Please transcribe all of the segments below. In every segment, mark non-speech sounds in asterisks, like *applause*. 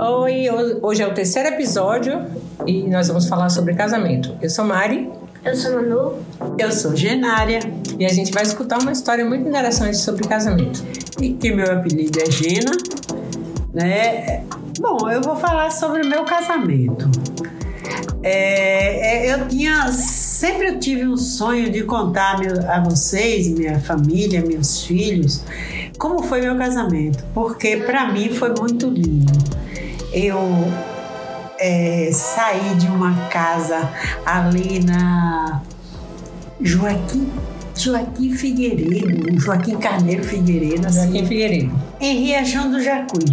Oi, hoje é o terceiro episódio e nós vamos falar sobre casamento. Eu sou Mari. Eu sou Manu. Eu sou Genária. E a gente vai escutar uma história muito interessante sobre casamento. E que meu apelido é Gena. Né? Bom, eu vou falar sobre o meu casamento. É, é, eu tinha sempre eu tive um sonho de contar a vocês, minha família, meus filhos, como foi meu casamento, porque para mim foi muito lindo. Eu é, saí de uma casa ali na Joaquim Joaquim Figueiredo, Joaquim Carneiro Figueiredo. Assim, Joaquim Figueiredo. Em Riachão do Jacuí.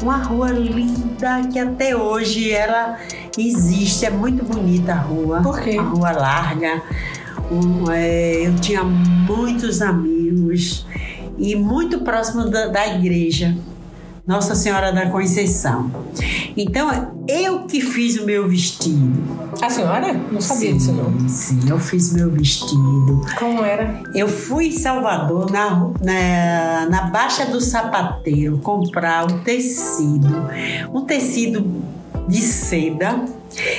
Uma rua linda que até hoje ela existe, é muito bonita a rua. Por quê? A rua larga. Um, é, eu tinha muitos amigos e muito próximo da, da igreja. Nossa Senhora da Conceição. Então, eu que fiz o meu vestido. A senhora? Não sabia sim, disso, não. Sim, eu fiz meu vestido. Como era? Eu fui em Salvador, na, na, na Baixa do Sapateiro, comprar o tecido. Um tecido de seda.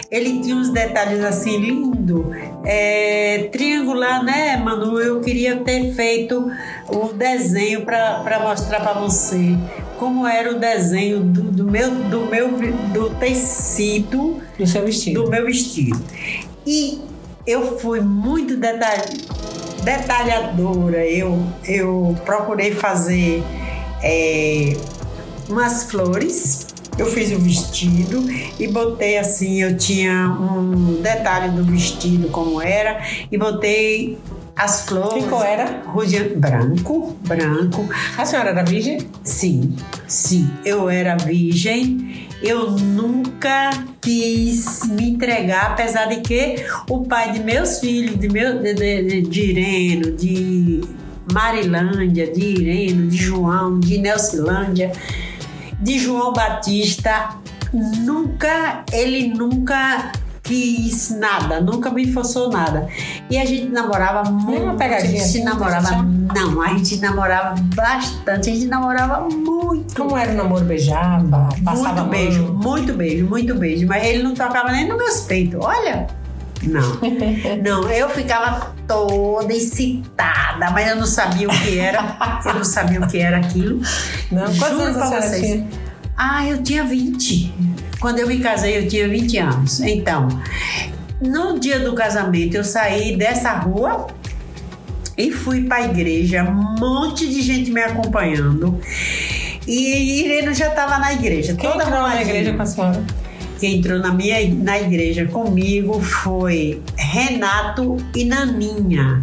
Ele tinha uns detalhes assim lindo, é, triangular, né, Manu? Eu queria ter feito o desenho para mostrar para você como era o desenho do, do, meu do meu do tecido do seu vestido. Do meu vestido. E eu fui muito detalh, detalhadora. Eu eu procurei fazer é, umas flores eu fiz o vestido e botei assim, eu tinha um detalhe do vestido como era e botei as flores. Que cor era? Branco, branco. A senhora era virgem? Sim, sim. Eu era virgem. Eu nunca quis me entregar, apesar de que o pai de meus filhos, de, meu, de, de, de Ireno, de Marilândia, de Ireno, de João, de Nelcilândia, de João Batista, nunca, ele nunca nada, nunca me forçou nada. E a gente namorava muito. Uma pegadinha. A gente assim, namorava. Não, a gente namorava bastante, a gente namorava muito. Como era o namoro? Beijava? Passava muito beijo, muito beijo, muito beijo. Mas ele não tocava nem nos meus peitos. Olha. Não, *laughs* não, eu ficava toda excitada, mas eu não sabia o que era, eu não sabia o que era aquilo. Não, quantos anos pra vocês? Tinha? Ah, eu tinha 20. Quando eu me casei, eu tinha 20 anos. Então, no dia do casamento, eu saí dessa rua e fui para a igreja, um monte de gente me acompanhando. E Irene já estava na igreja. Quem toda entrou na igreja com a senhora? Quem entrou na minha na igreja comigo foi Renato e Naninha.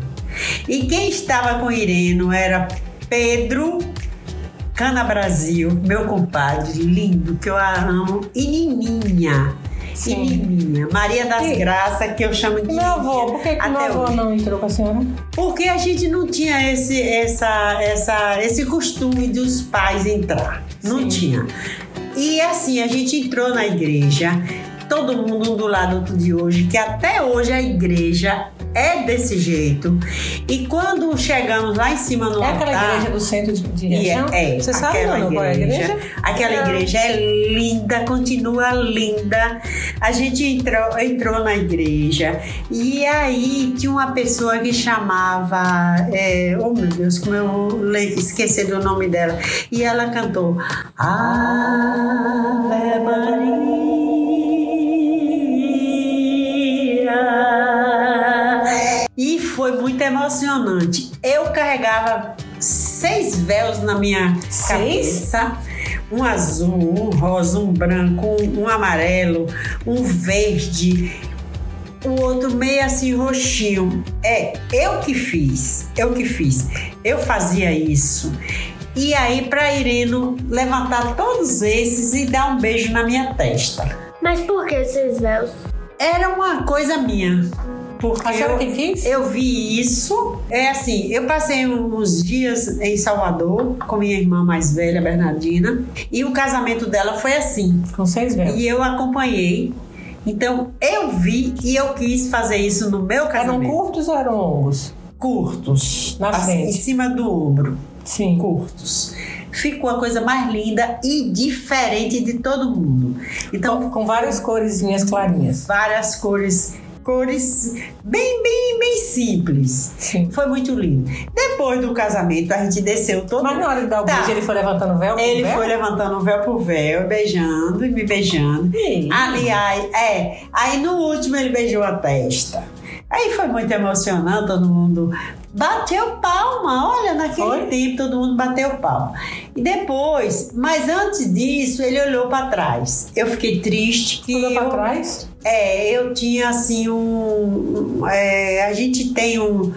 E quem estava com Irene era Pedro Cana Brasil, meu compadre, lindo, que eu amo, e Nininha. Sim. E Nininha, Maria das e, Graças, que eu chamo de. Meu avô, por que, que meu avô não entrou com a senhora? Porque a gente não tinha esse, essa, essa, esse costume dos pais entrar. Não Sim. tinha. E assim, a gente entrou na igreja, todo mundo um do lado de hoje, que até hoje a igreja é desse jeito. E quando chegamos lá em cima no é altar... É aquela igreja do centro de, de região? É, é, Você sabe não, qual é a igreja? Aquela é. igreja é linda, continua linda. A gente entrou, entrou na igreja e aí tinha uma pessoa que chamava... É, oh meu Deus, como eu vou esquecer do nome dela. E ela cantou... Ave Maria foi muito emocionante. Eu carregava seis véus na minha seis? cabeça. Um azul, um rosa, um branco, um, um amarelo, um verde, o outro meio assim roxinho. É, eu que fiz, eu que fiz. Eu fazia isso. E aí para Irino levantar todos esses e dar um beijo na minha testa. Mas por que seis véus? Era uma coisa minha. Porque eu, que quis? eu vi isso. É assim, eu passei uns dias em Salvador com minha irmã mais velha, Bernardina, e o casamento dela foi assim. Com seis véus. E eu acompanhei. Então eu vi e eu quis fazer isso no meu casamento. Eram curtos ou eram longos? Curtos. Na frente. Assim, em cima do ombro. Sim. Curtos. ficou a coisa mais linda e diferente de todo mundo. Então, com, com várias coresinhas clarinhas. Várias cores cores bem, bem, bem simples. Sim. Foi muito lindo. Depois do casamento, a gente desceu todo Mas na hora de dar o tá. beijo, ele foi levantando o véu por Ele véu? foi levantando o véu por véu, beijando e me beijando. Sim. Aliás, é. Aí no último ele beijou a testa. Aí foi muito emocionante, todo mundo bateu palma. Olha, naquele foi? tempo todo mundo bateu palma. E depois, mas antes disso, ele olhou para trás. Eu fiquei triste que. Olhou para trás? É, eu tinha assim um. É, a gente tem um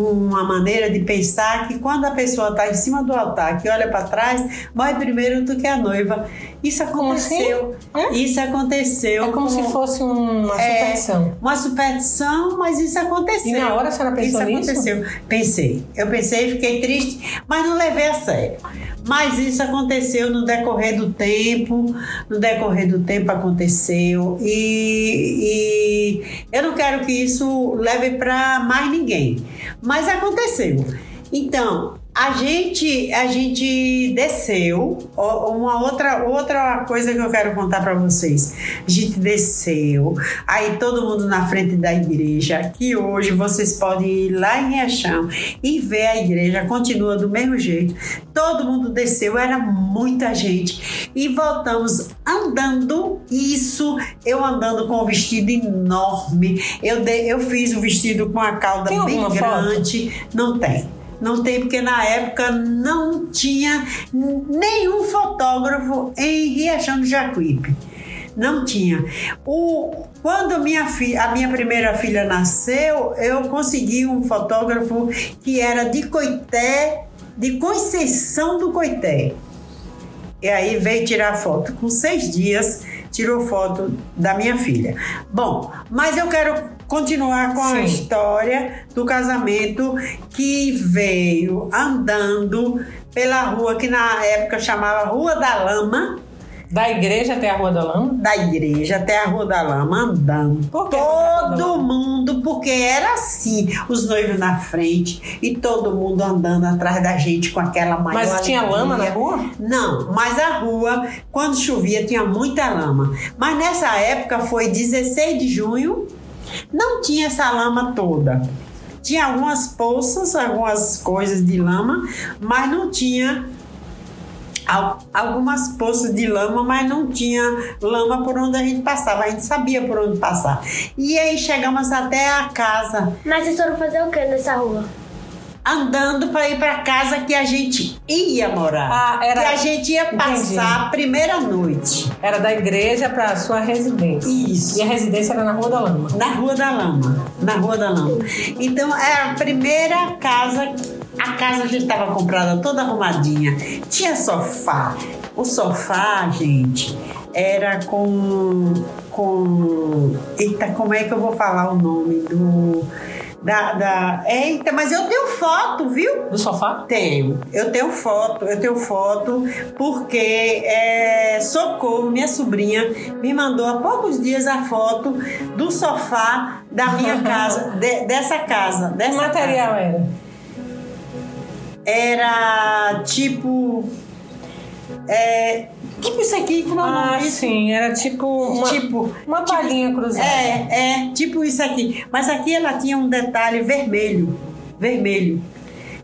uma maneira de pensar que quando a pessoa está em cima do altar, que olha para trás, morre primeiro do que a noiva. Isso aconteceu. Assim? Isso aconteceu. É como, como se fosse uma é, superstição. Uma superstição, mas isso aconteceu. E na hora a senhora pensou isso nisso? aconteceu. Pensei. Eu pensei, fiquei triste, mas não levei a sério. Mas isso aconteceu no decorrer do tempo, no decorrer do tempo aconteceu e, e eu não quero que isso leve para mais ninguém, mas aconteceu. Então, a gente, a gente desceu. Uma outra, outra coisa que eu quero contar para vocês. A gente desceu, aí todo mundo na frente da igreja, que hoje vocês podem ir lá em Riachão e ver a igreja, continua do mesmo jeito. Todo mundo desceu, era muita gente. E voltamos andando. Isso, eu andando com um vestido enorme. Eu, de, eu fiz o vestido com a cauda bem grande. Foto? Não tem. Não tem, porque na época não tinha nenhum fotógrafo em Riachão do Jacuípe. Não tinha. O, quando minha a minha primeira filha nasceu, eu consegui um fotógrafo que era de Coité, de Conceição do Coité. E aí veio tirar foto. Com seis dias, tirou foto da minha filha. Bom, mas eu quero continuar com Sim. a história do casamento que veio andando pela rua que na época chamava Rua da Lama. Da igreja até a Rua da Lama? Da igreja até a Rua da Lama, andando. Todo mundo, porque era assim: os noivos na frente e todo mundo andando atrás da gente com aquela maior. Mas alegria. tinha lama na rua? Não, mas a rua, quando chovia, tinha muita lama. Mas nessa época foi 16 de junho não tinha essa lama toda. Tinha algumas poças, algumas coisas de lama, mas não tinha algumas poças de lama, mas não tinha lama por onde a gente passava. A gente sabia por onde passar. E aí chegamos até a casa. Mas vocês foram fazer o que nessa rua? Andando para ir para casa que a gente ia morar. Ah, era... Que a gente ia passar Entendi. a primeira noite. Era da igreja para sua residência. Isso. E a residência era na Rua da Lama. Na Rua da Lama. Na Rua da Lama. Então era a primeira casa. A casa já estava comprada toda arrumadinha. Tinha sofá. O sofá, gente, era com com eita, como é que eu vou falar o nome do da, da. Eita, mas eu tenho foto, viu? Do sofá? Tenho. Eu tenho foto, eu tenho foto, porque é, Socorro, minha sobrinha, me mandou há poucos dias a foto do sofá da minha *laughs* casa, de, dessa casa. Dessa que material casa. era? Era tipo. É, Tipo isso aqui, como ah, sim, era tipo uma, tipo, uma palhinha tipo, cruzada. É, é, tipo isso aqui. Mas aqui ela tinha um detalhe vermelho. Vermelho.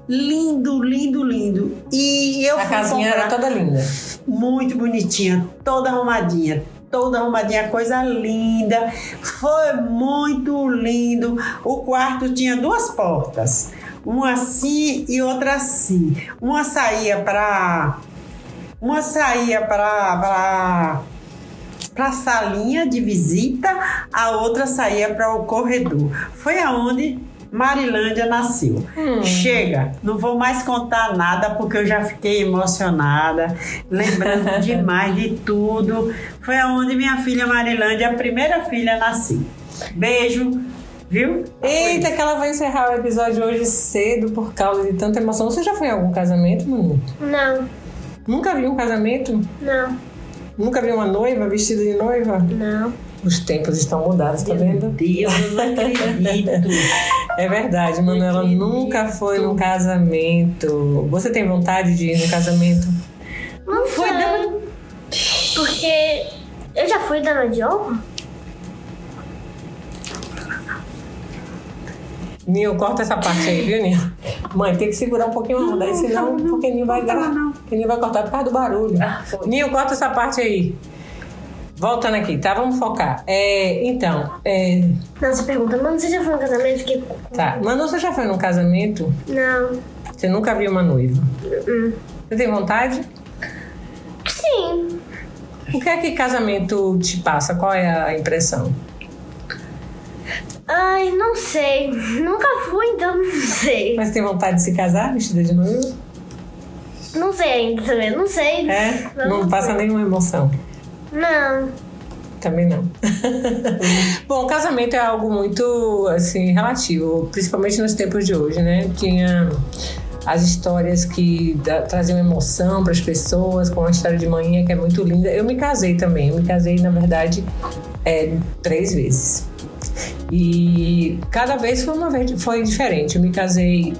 Lindo, lindo, lindo. E eu A casinha era toda linda. Muito bonitinha, toda arrumadinha toda arrumadinha, coisa linda. Foi muito lindo. O quarto tinha duas portas, uma assim e outra assim. Uma saía para uma saía para para a salinha de visita, a outra saía para o corredor. Foi aonde Marilândia nasceu. Hum. Chega, não vou mais contar nada porque eu já fiquei emocionada, lembrando *laughs* demais de tudo. Foi aonde minha filha Marilândia, a primeira filha, nasceu. Beijo, viu? Eita, que ela vai encerrar o episódio hoje cedo por causa de tanta emoção. Você já foi em algum casamento, Manu? Não. Nunca viu um casamento? Não. Nunca viu uma noiva vestida de noiva? Não. Os tempos estão mudados, tá vendo? Deus, eu não acredito. *laughs* é verdade, Manuela nunca foi num casamento. Você tem vontade de ir no casamento? Não Foi dama- Porque eu já fui dama de honra? Ninho, corta essa parte aí, viu, Ninho? Mãe, tem que segurar um pouquinho a onda, aí senão o Ninho vai gravar. Ninho vai cortar por causa do barulho. Ninho, corta essa parte aí. Voltando aqui, tá? Vamos focar. É, então, é, Não, você pergunta, mano, você já foi no casamento? Que... tá. Manu, você já foi num casamento? Não. Você nunca viu uma noiva? Você tem vontade? Sim. O que é que casamento te passa? Qual é a impressão? Ai, não sei. Nunca fui, então não sei. Mas tem vontade de se casar vestida de noiva? Não sei ainda também, não sei. É? Não Vamos passa nenhuma emoção. Não. Também não. *laughs* Bom, casamento é algo muito assim relativo, principalmente nos tempos de hoje, né? Tinha as histórias que da- traziam emoção para as pessoas, como a história de manhã que é muito linda. Eu me casei também. Eu me casei na verdade é, três vezes e cada vez foi uma vez foi diferente. Eu me casei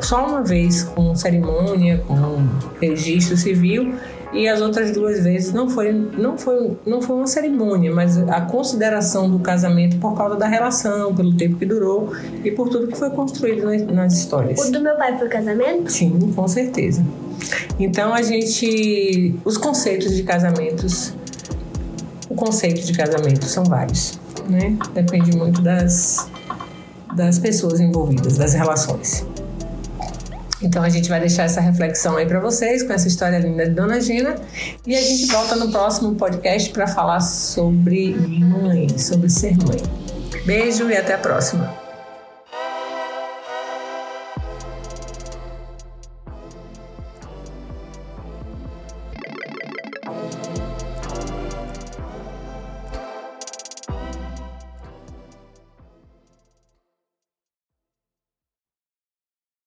só uma vez com cerimônia, com registro civil e as outras duas vezes não foi não foi não foi uma cerimônia, mas a consideração do casamento por causa da relação, pelo tempo que durou e por tudo que foi construído nas, histórias. O do meu pai foi casamento? Sim, com certeza. Então a gente. Os conceitos de casamentos. O conceito de casamento são vários, né? Depende muito das, das pessoas envolvidas, das relações. Então a gente vai deixar essa reflexão aí para vocês com essa história linda de Dona Gina e a gente volta no próximo podcast para falar sobre mãe, sobre ser mãe. Beijo e até a próxima.